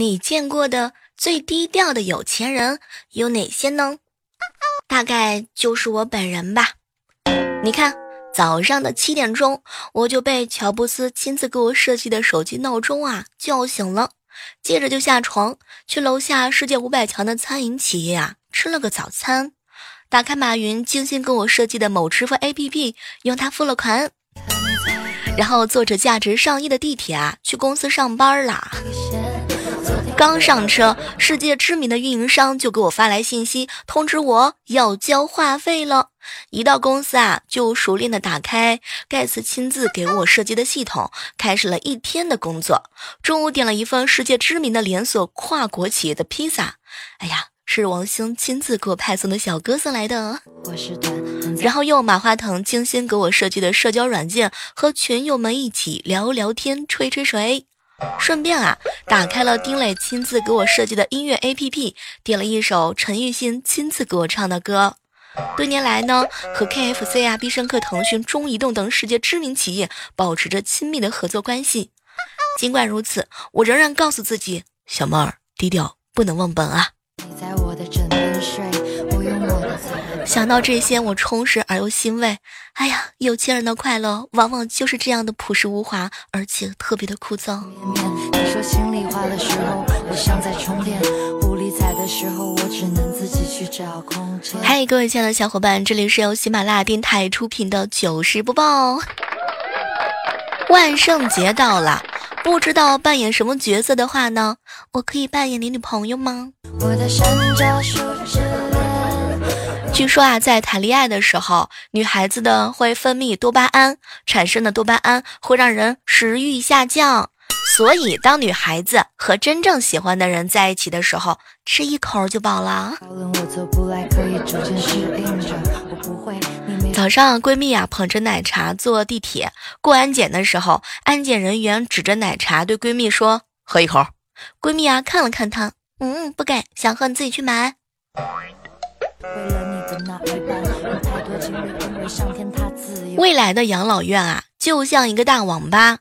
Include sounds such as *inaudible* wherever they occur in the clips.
你见过的最低调的有钱人有哪些呢？大概就是我本人吧。你看，早上的七点钟，我就被乔布斯亲自给我设计的手机闹钟啊叫醒了，接着就下床去楼下世界五百强的餐饮企业啊吃了个早餐，打开马云精心给我设计的某支付 APP，用它付了款。然后坐着价值上亿的地铁啊，去公司上班啦。刚上车，世界知名的运营商就给我发来信息，通知我要交话费了。一到公司啊，就熟练的打开盖茨亲自给我设计的系统，开始了一天的工作。中午点了一份世界知名的连锁跨国企业的披萨，哎呀。是王兴亲自给我派送的小哥送来的，然后用马化腾精心给我设计的社交软件，和群友们一起聊聊天、吹吹水。顺便啊，打开了丁磊亲自给我设计的音乐 APP，点了一首陈奕迅亲自给我唱的歌。多年来呢，和 KFC 啊、必胜客、腾讯、中移动等世界知名企业保持着亲密的合作关系。尽管如此，我仍然告诉自己，小妹儿低调，不能忘本啊。想到这些，我充实而又欣慰。哎呀，有钱人的快乐往往就是这样的朴实无华，而且特别的枯燥。嗨，各位亲爱的小伙伴，这里是由喜马拉雅电台出品的糗事播报。万圣节到了，不知道扮演什么角色的话呢？我可以扮演你女朋友吗？据说啊，在谈恋爱的时候，女孩子的会分泌多巴胺，产生的多巴胺会让人食欲下降。所以，当女孩子和真正喜欢的人在一起的时候，吃一口就饱了。早上，闺蜜啊捧着奶茶坐地铁过安检的时候，安检人员指着奶茶对闺蜜说：“喝一口。”闺蜜啊看了看她，嗯，不给，想喝你自己去买。未来的养老院啊，就像一个大网吧，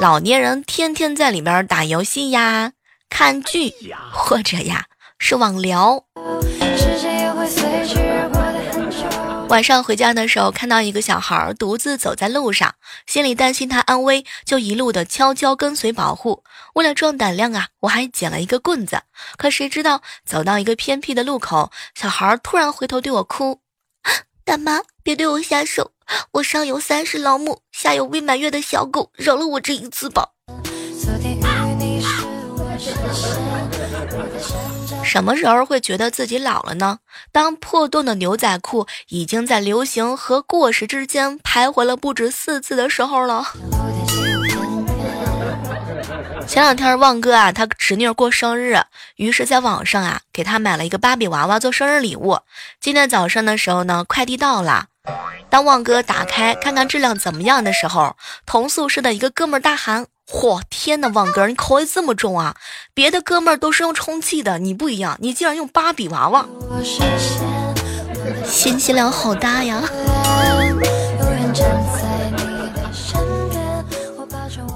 老年人天天在里边打游戏呀、看剧，或者呀是网聊。晚上回家的时候，看到一个小孩独自走在路上，心里担心他安危，就一路的悄悄跟随保护。为了壮胆量啊，我还捡了一个棍子。可谁知道走到一个偏僻的路口，小孩突然回头对我哭：“ *laughs* 大妈，别对我下手，我上有三十老母，下有未满月的小狗，饶了我这一次吧。”什么时候会觉得自己老了呢？当破洞的牛仔裤已经在流行和过时之间徘徊了不止四次的时候了。*laughs* 前两天旺哥啊，他侄女过生日，于是在网上啊给他买了一个芭比娃娃做生日礼物。今天早上的时候呢，快递到了。当旺哥打开看看质量怎么样的时候，同宿舍的一个哥们大喊。嚯！天呐，旺哥，你口味这么重啊！别的哥们儿都是用充气的，你不一样，你竟然用芭比娃娃，信息量好大呀！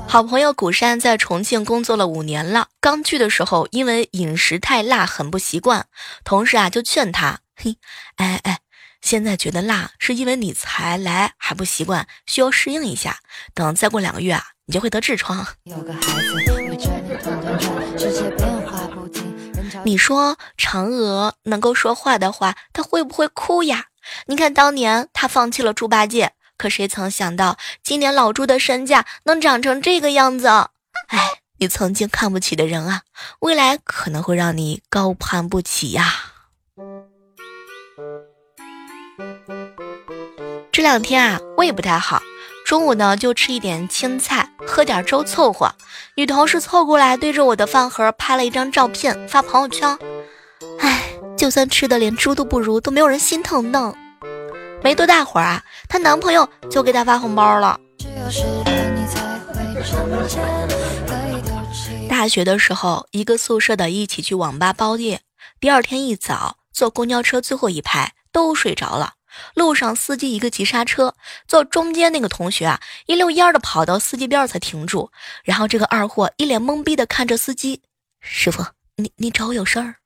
好朋友古山在重庆工作了五年了，刚去的时候因为饮食太辣，很不习惯，同事啊就劝他：嘿，哎哎，现在觉得辣是因为你才来还不习惯，需要适应一下，等再过两个月啊。你就会得痔疮。你说嫦娥能够说话的话，她会不会哭呀？你看当年她放弃了猪八戒，可谁曾想到今年老猪的身价能长成这个样子？哎，你曾经看不起的人啊，未来可能会让你高攀不起呀。这两天啊，胃不太好。中午呢，就吃一点青菜，喝点粥凑合。女同事凑过来，对着我的饭盒拍了一张照片，发朋友圈。唉，就算吃的连猪都不如，都没有人心疼呢。没多大会儿啊，她男朋友就给她发红包了。大学的时候，一个宿舍的一起去网吧包夜，第二天一早坐公交车最后一排都睡着了。路上，司机一个急刹车，坐中间那个同学啊，一溜烟的跑到司机边才停住。然后这个二货一脸懵逼的看着司机：“师傅，你你找我有事儿？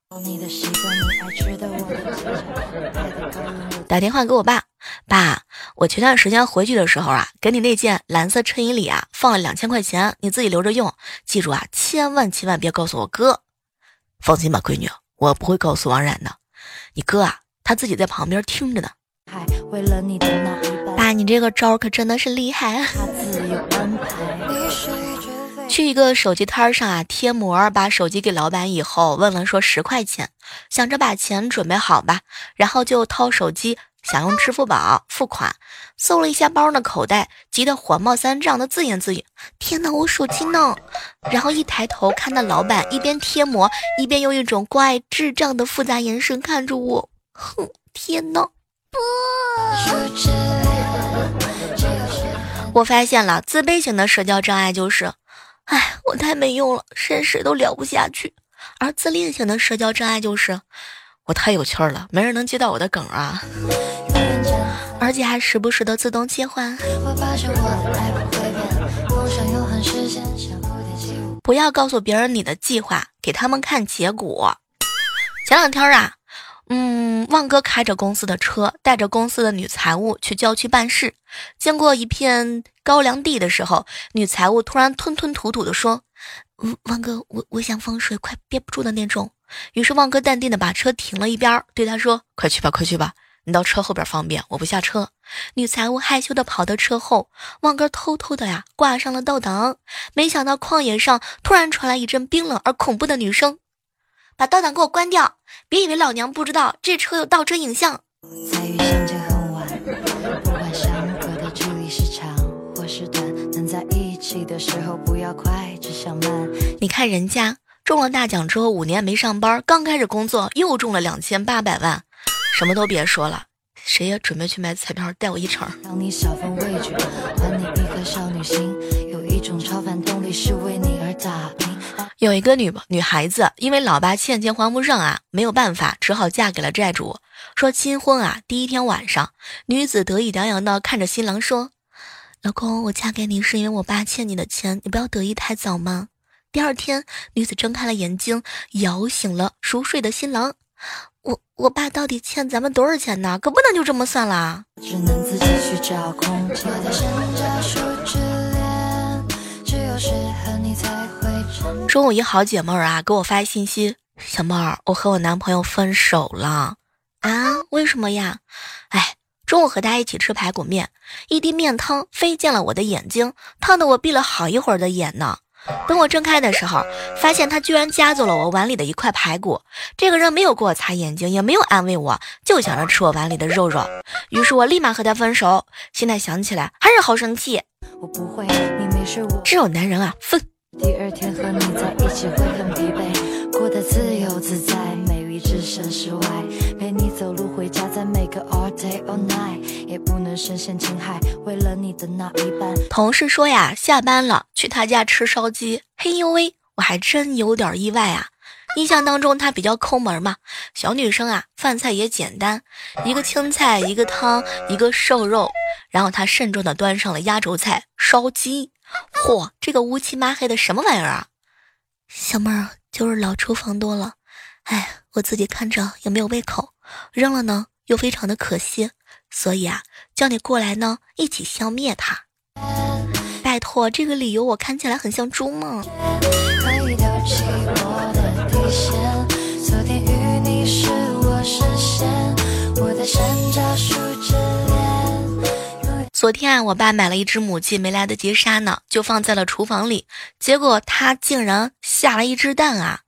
打电话给我爸，爸，我前段时间回去的时候啊，给你那件蓝色衬衣里啊放了两千块钱，你自己留着用，记住啊，千万千万别告诉我哥。放心吧，闺女，我不会告诉王冉的。你哥啊，他自己在旁边听着呢。爸，你这个招可真的是厉害。去一个手机摊上啊，贴膜，把手机给老板以后，问了说十块钱，想着把钱准备好吧，然后就掏手机，想用支付宝付款，搜了一下包的口袋，急得火冒三丈的自言自语：“天哪，我手机呢？”然后一抬头看到老板一边贴膜，一边用一种关爱智障的复杂眼神看着我，哼，天哪！我发现了，自卑型的社交障碍就是。哎，我太没用了，谁谁都聊不下去。而自恋型的社交障碍就是，我太有趣了，没人能接到我的梗啊，而且还时不时的自动切换。不要告诉别人你的计划，给他们看结果。前两天啊。嗯，旺哥开着公司的车，带着公司的女财务去郊区办事。经过一片高粱地的时候，女财务突然吞吞吐吐地说：“旺哥，我我想放水，快憋不住的那种。”于是旺哥淡定的把车停了一边，对他说：“快去吧，快去吧，你到车后边方便，我不下车。”女财务害羞的跑到车后，旺哥偷偷的呀挂上了倒档。没想到旷野上突然传来一阵冰冷而恐怖的女声。把倒档给我关掉！别以为老娘不知道，这车有倒车影像。你看人家中了大奖之后五年没上班，刚开始工作又中了两千八百万，什么都别说了，谁也准备去买彩票带我一程。还你一有一个女女孩子，因为老爸欠钱还不上啊，没有办法，只好嫁给了债主。说新婚啊，第一天晚上，女子得意洋洋的看着新郎说：“老公，我嫁给你是因为我爸欠你的钱，你不要得意太早嘛。”第二天，女子睁开了眼睛，摇醒了熟睡的新郎：“我我爸到底欠咱们多少钱呢？可不能就这么算了。”中午一好姐妹儿啊，给我发信息：“小妹儿，我和我男朋友分手了啊？为什么呀？哎，中午和他一起吃排骨面，一滴面汤飞进了我的眼睛，烫得我闭了好一会儿的眼呢。等我睁开的时候，发现他居然夹走了我碗里的一块排骨。这个人没有给我擦眼睛，也没有安慰我，就想着吃我碗里的肉肉。于是我立马和他分手。现在想起来还是好生气。我不会，你没事我这种男人啊，分。第二天和你在一起会很疲惫，过得自由自在，美丽置身事外，陪你走路回家，在每个 all day all night，也不能深陷情海，为了你的那一半。同事说呀，下班了去他家吃烧鸡，嘿呦喂，我还真有点意外啊。印象当中他比较抠门嘛，小女生啊，饭菜也简单，一个青菜，一个汤，一个瘦肉，然后他慎重的端上了压轴菜烧鸡。嚯，这个乌漆麻黑的什么玩意儿啊！小妹儿就是老厨房多了，哎，我自己看着也没有胃口，扔了呢又非常的可惜，所以啊，叫你过来呢一起消灭它。拜托，这个理由我看起来很像猪吗？昨天啊，我爸买了一只母鸡，没来得及杀呢，就放在了厨房里。结果它竟然下了一只蛋啊！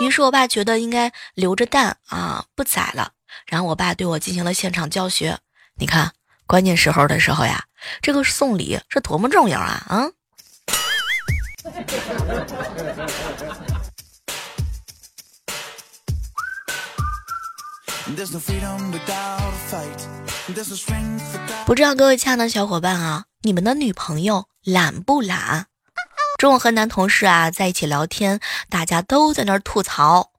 于是我爸觉得应该留着蛋啊，不宰了。然后我爸对我进行了现场教学。你看，关键时候的时候呀，这个送礼是多么重要啊！啊！不知道各位亲爱的小伙伴啊，你们的女朋友懒不懒？中午和男同事啊在一起聊天，大家都在那儿吐槽。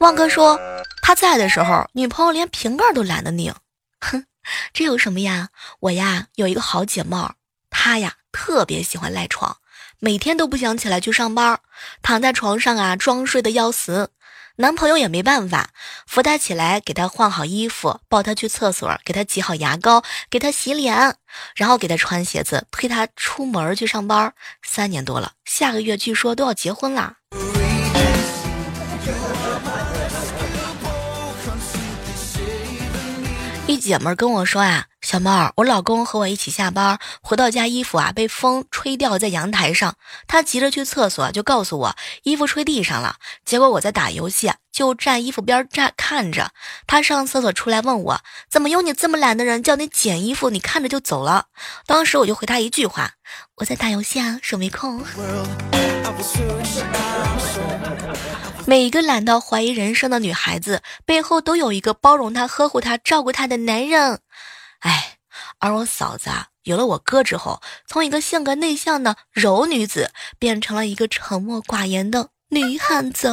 旺哥说他在的时候，女朋友连瓶盖都懒得拧。哼，这有什么呀？我呀有一个好姐妹，她呀特别喜欢赖床，每天都不想起来去上班，躺在床上啊装睡的要死。男朋友也没办法，扶她起来，给她换好衣服，抱她去厕所，给她挤好牙膏，给她洗脸，然后给她穿鞋子，推她出门去上班。三年多了，下个月据说都要结婚啦。姐们跟我说啊，小猫儿，我老公和我一起下班，回到家衣服啊被风吹掉在阳台上，他急着去厕所，就告诉我衣服吹地上了。结果我在打游戏，就站衣服边站看着他上厕所出来问我，怎么有你这么懒的人叫你捡衣服，你看着就走了。当时我就回他一句话，我在打游戏啊，手没空。每一个懒到怀疑人生的女孩子背后，都有一个包容她、呵护她、照顾她的男人。哎，而我嫂子啊，有了我哥之后，从一个性格内向的柔女子，变成了一个沉默寡言的女汉子。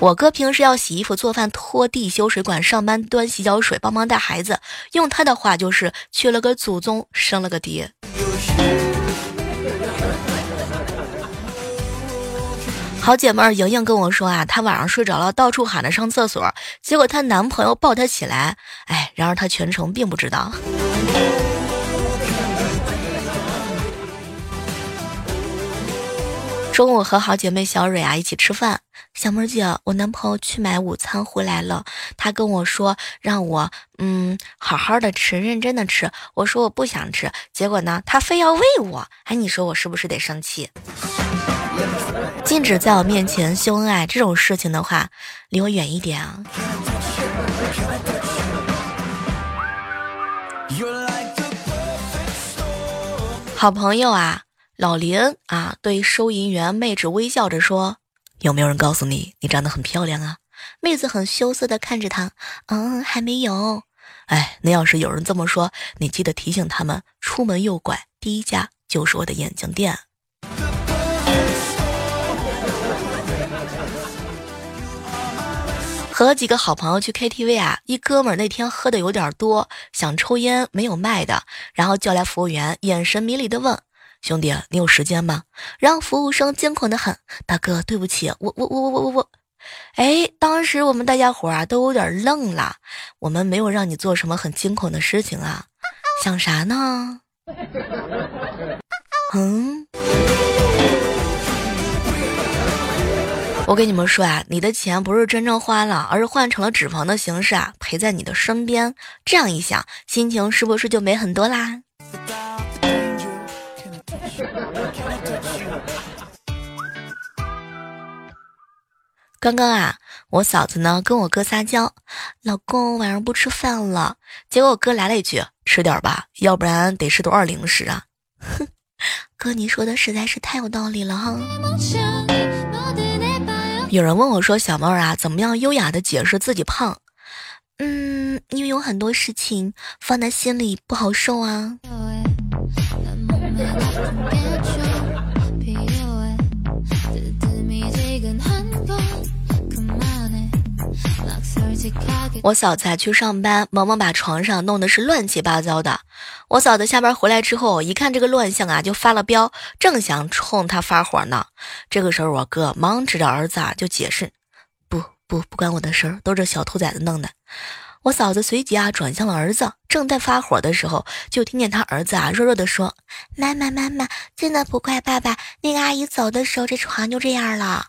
我哥平时要洗衣服、做饭、拖地、修水管、上班端洗脚水、帮忙带孩子，用他的话就是娶了个祖宗，生了个爹。好姐妹莹莹跟我说啊，她晚上睡着了，到处喊着上厕所，结果她男朋友抱她起来，哎，然而她全程并不知道。*laughs* 中午和好姐妹小蕊啊一起吃饭，小妹儿姐，我男朋友去买午餐回来了，他跟我说让我嗯好好的吃，认真的吃，我说我不想吃，结果呢他非要喂我，哎，你说我是不是得生气？禁止在我面前秀恩爱这种事情的话，离我远一点啊！好朋友啊，老林啊，对收银员妹子微笑着说：“有没有人告诉你，你长得很漂亮啊？”妹子很羞涩的看着他，嗯，还没有。哎，那要是有人这么说，你记得提醒他们，出门右拐，第一家就是我的眼镜店。和几个好朋友去 KTV 啊，一哥们儿那天喝的有点多，想抽烟没有卖的，然后叫来服务员，眼神迷离的问：“兄弟，你有时间吗？”让服务生惊恐的很：“大哥，对不起，我我我我我我我。”哎，当时我们大家伙啊都有点愣了，我们没有让你做什么很惊恐的事情啊，想啥呢？*laughs* 嗯。我跟你们说啊，你的钱不是真正花了，而是换成了脂肪的形式啊，陪在你的身边。这样一想，心情是不是就美很多啦？刚刚啊，我嫂子呢跟我哥撒娇，老公晚上不吃饭了。结果我哥来了一句：“吃点吧，要不然得吃多少零食啊？” *laughs* 哼，哥你说的实在是太有道理了哈。有人问我说：“小妹儿啊，怎么样优雅的解释自己胖？嗯，因为有很多事情放在心里不好受啊。”我嫂子去上班，萌萌把床上弄得是乱七八糟的。我嫂子下班回来之后，一看这个乱象啊，就发了飙，正想冲他发火呢。这个时候，我哥忙指着儿子啊，就解释：“不不不关我的事儿，都是小兔崽子弄的。”我嫂子随即啊转向了儿子，正在发火的时候，就听见他儿子啊弱弱的说：“妈妈妈妈，真的不怪爸爸，那个阿姨走的时候，这床就这样了。”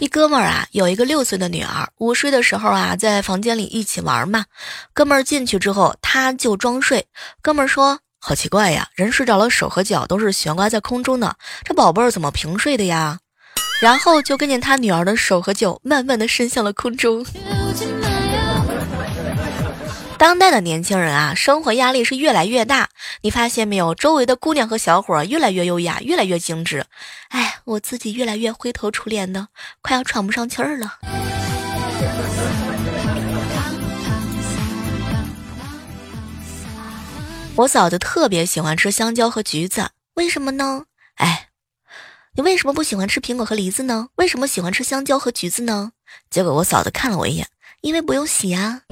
一哥们儿啊，有一个六岁的女儿，午睡的时候啊，在房间里一起玩嘛。哥们儿进去之后，他就装睡。哥们儿说：“好奇怪呀，人睡着了，手和脚都是悬挂在空中的，这宝贝儿怎么平睡的呀？”然后就跟见他女儿的手和脚慢慢的伸向了空中。当代的年轻人啊，生活压力是越来越大。你发现没有？周围的姑娘和小伙越来越优雅，越来越精致。哎，我自己越来越灰头土脸的，快要喘不上气儿了。我嫂子特别喜欢吃香蕉和橘子，为什么呢？哎，你为什么不喜欢吃苹果和梨子呢？为什么喜欢吃香蕉和橘子呢？结果我嫂子看了我一眼，因为不用洗啊。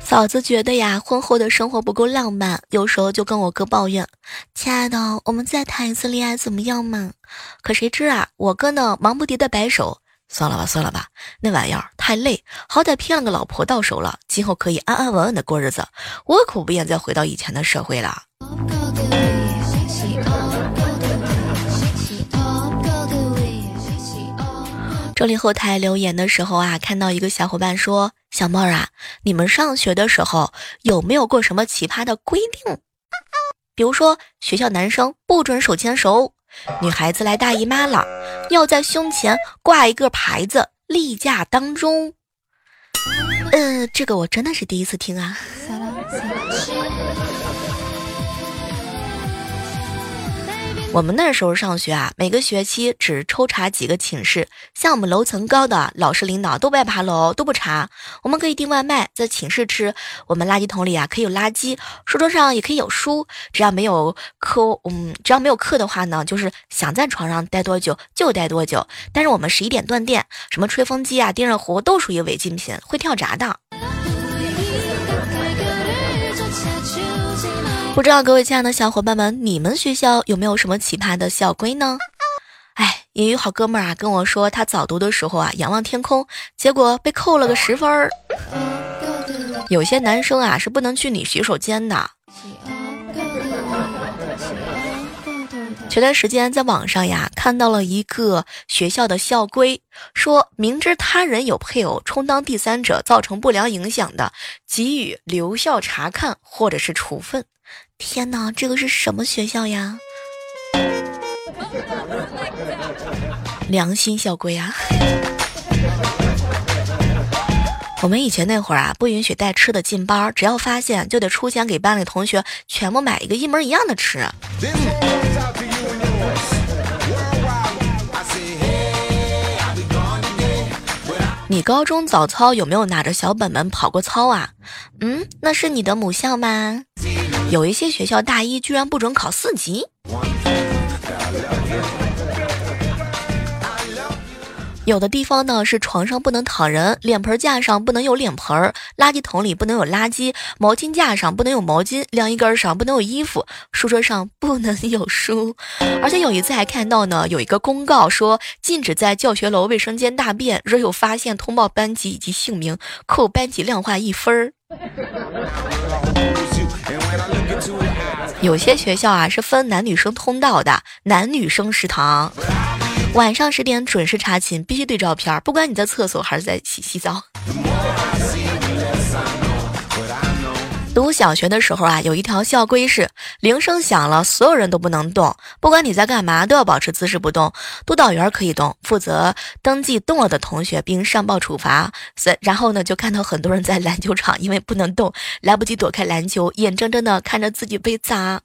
嫂子觉得呀，婚后的生活不够浪漫，有时候就跟我哥抱怨：“亲爱的，我们再谈一次恋爱怎么样嘛？”可谁知啊，我哥呢，忙不迭的摆手：“算了吧，算了吧，那玩意儿太累，好歹骗了个老婆到手了，今后可以安安稳稳的过日子。我可不愿再回到以前的社会了。”这里后台留言的时候啊，看到一个小伙伴说：“小妹儿啊，你们上学的时候有没有过什么奇葩的规定？比如说学校男生不准手牵手，女孩子来大姨妈了要在胸前挂一个牌子，例假当中。嗯，这个我真的是第一次听啊。”我们那时候上学啊，每个学期只抽查几个寝室，像我们楼层高的老师领导都不爱爬楼，都不查。我们可以订外卖，在寝室吃。我们垃圾桶里啊可以有垃圾，书桌上也可以有书。只要没有课，嗯，只要没有课的话呢，就是想在床上待多久就待多久。但是我们十一点断电，什么吹风机啊、电热壶都属于违禁品，会跳闸的。不知道各位亲爱的小伙伴们，你们学校有没有什么奇葩的校规呢？哎，也有好哥们儿啊跟我说，他早读的时候啊仰望天空，结果被扣了个十分儿。有些男生啊是不能去女洗手间的。前段时间在网上呀看到了一个学校的校规，说明知他人有配偶充当第三者造成不良影响的，给予留校察看或者是处分。天哪，这个是什么学校呀？良心校规啊！我们以前那会儿啊，不允许带吃的进班，只要发现就得出钱给班里同学全部买一个一模一样的吃。你高中早操有没有拿着小本本跑过操啊？嗯，那是你的母校吗？有一些学校大一居然不准考四级。有的地方呢是床上不能躺人，脸盆架上不能有脸盆，垃圾桶里不能有垃圾，毛巾架上不能有毛巾，晾衣杆上不能有衣服，书桌上不能有书。而且有一次还看到呢，有一个公告说禁止在教学楼卫生间大便，若有发现通报班级以及姓名，扣班级量化一分儿。*laughs* 有些学校啊是分男女生通道的，男女生食堂。晚上十点准时查寝，必须对照片，不管你在厕所还是在洗洗澡。读小学的时候啊，有一条校规是：铃声响了，所有人都不能动，不管你在干嘛，都要保持姿势不动。督导员可以动，负责登记动了的同学，并上报处罚。然后呢，就看到很多人在篮球场，因为不能动，来不及躲开篮球，眼睁睁的看着自己被砸。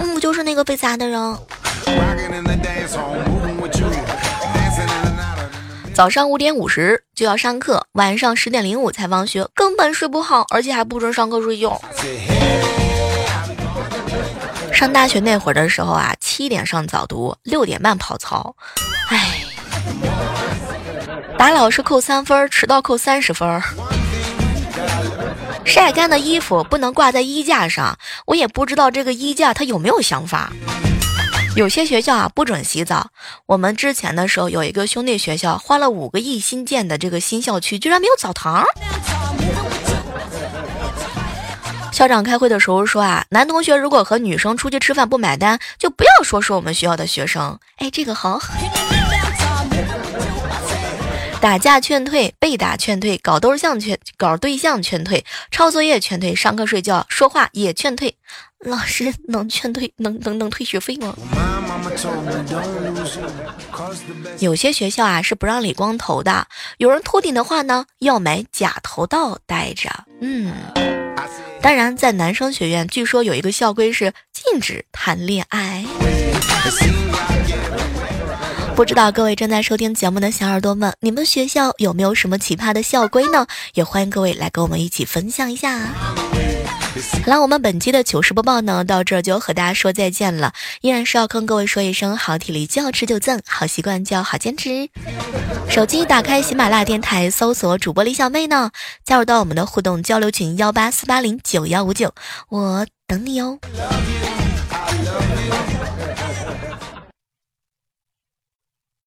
嗯，就是那个被砸的人。早上五点五十就要上课，晚上十点零五才放学，根本睡不好，而且还不准上课睡觉。上大学那会儿的时候啊，七点上早读，六点半跑操，唉，打老师扣三分，迟到扣三十分。晒干的衣服不能挂在衣架上，我也不知道这个衣架它有没有想法。有些学校啊不准洗澡。我们之前的时候有一个兄弟学校，花了五个亿新建的这个新校区，居然没有澡堂。校长开会的时候说啊，男同学如果和女生出去吃饭不买单，就不要说是我们学校的学生。哎，这个好。打架劝退，被打劝退，搞对象劝搞对象劝退，抄作业劝退，上课睡觉说话也劝退。老师能劝退能能能退学费吗？有些学校啊是不让理光头的，有人秃顶的话呢，要买假头套戴着。嗯，当然在男生学院，据说有一个校规是禁止谈恋爱。不知道各位正在收听节目的小耳朵们，你们学校有没有什么奇葩的校规呢？也欢迎各位来跟我们一起分享一下。好了，我们本期的糗事播报呢，到这儿就和大家说再见了。依然是要跟各位说一声，好体力就要吃就赞，好习惯就要好坚持。手机打开喜马拉雅电台，搜索主播李小妹呢，加入到我们的互动交流群幺八四八零九幺五九，我等你哦。